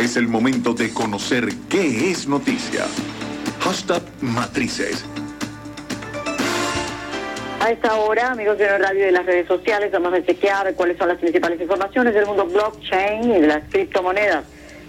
Es el momento de conocer qué es noticia. Hashtag Matrices. A esta hora, amigos de radio de las redes sociales, vamos a chequear cuáles son las principales informaciones del mundo blockchain y de las criptomonedas.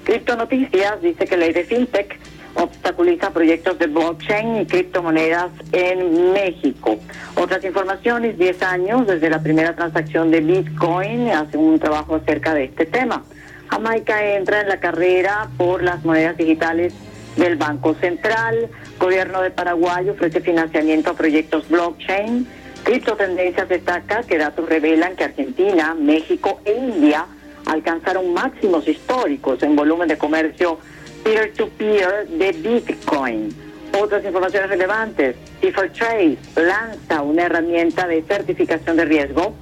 Cripto Noticias dice que la ley de FinTech obstaculiza proyectos de blockchain y criptomonedas en México. Otras informaciones, 10 años desde la primera transacción de Bitcoin, hace un trabajo acerca de este tema. Jamaica entra en la carrera por las monedas digitales del Banco Central. Gobierno de Paraguay ofrece financiamiento a proyectos blockchain. Cripto Tendencias destaca que datos revelan que Argentina, México e India alcanzaron máximos históricos en volumen de comercio peer-to-peer de Bitcoin. Otras informaciones relevantes. Trace lanza una herramienta de certificación de riesgo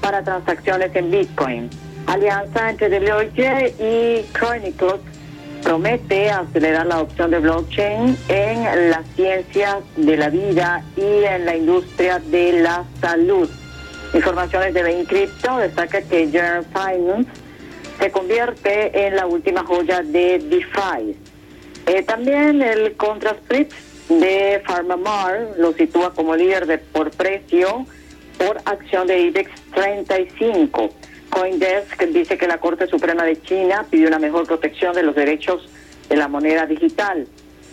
para transacciones en Bitcoin. Alianza entre Deloitte y Chronicles promete acelerar la adopción de blockchain en las ciencias de la vida y en la industria de la salud. Informaciones de Bain Crypto destaca que General Finance se convierte en la última joya de DeFi. Eh, también el ContraSplit de PharmaMar lo sitúa como líder de por precio por acción de IBEX 35. Coindesk dice que la Corte Suprema de China pidió una mejor protección de los derechos de la moneda digital.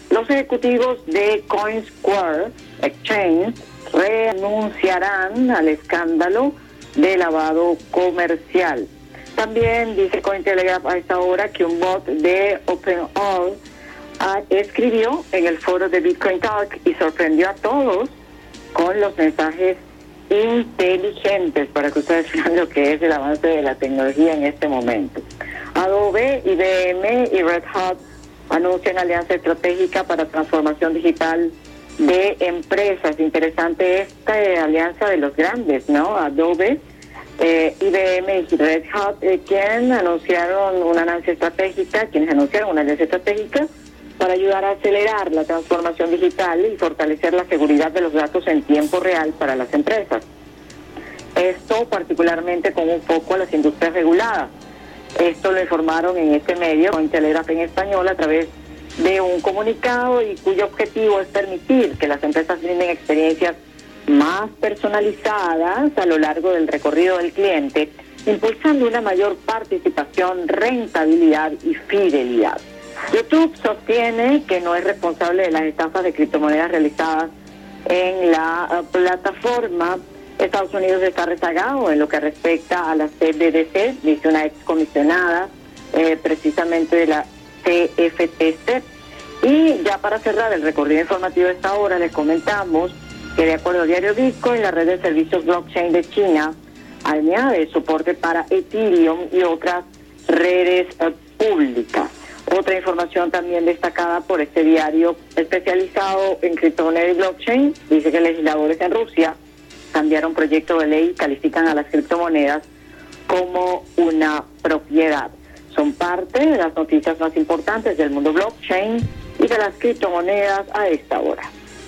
Los ejecutivos de CoinSquare Exchange renunciarán al escándalo de lavado comercial. También dice Cointelegraph a esta hora que un bot de OpenAll escribió en el foro de Bitcoin Talk y sorprendió a todos con los mensajes inteligentes para que ustedes vean lo que es el avance de la tecnología en este momento. Adobe, IBM y Red Hat anuncian alianza estratégica para transformación digital de empresas. Interesante esta alianza de los grandes, ¿no? Adobe eh, IBM y Red Hat, eh, quien anunciaron una alianza estratégica, quienes anunciaron una alianza estratégica para ayudar a acelerar la transformación digital y fortalecer la seguridad de los datos en tiempo real para las empresas. Esto particularmente con un foco a las industrias reguladas. Esto lo informaron en este medio, en Telegraph en español, a través de un comunicado y cuyo objetivo es permitir que las empresas brinden experiencias más personalizadas a lo largo del recorrido del cliente, impulsando una mayor participación, rentabilidad y fidelidad. YouTube sostiene que no es responsable de las estafas de criptomonedas realizadas en la eh, plataforma. Estados Unidos está rezagado en lo que respecta a la CBDC, dice una excomisionada eh, precisamente de la CFTC. Y ya para cerrar el recorrido informativo de esta hora, les comentamos que de acuerdo al diario Bitcoin, la red de servicios blockchain de China añade soporte para Ethereum y otras redes eh, públicas. Otra información también destacada por este diario especializado en criptomonedas y blockchain dice que legisladores en Rusia cambiaron proyecto de ley y califican a las criptomonedas como una propiedad. Son parte de las noticias más importantes del mundo blockchain y de las criptomonedas a esta hora.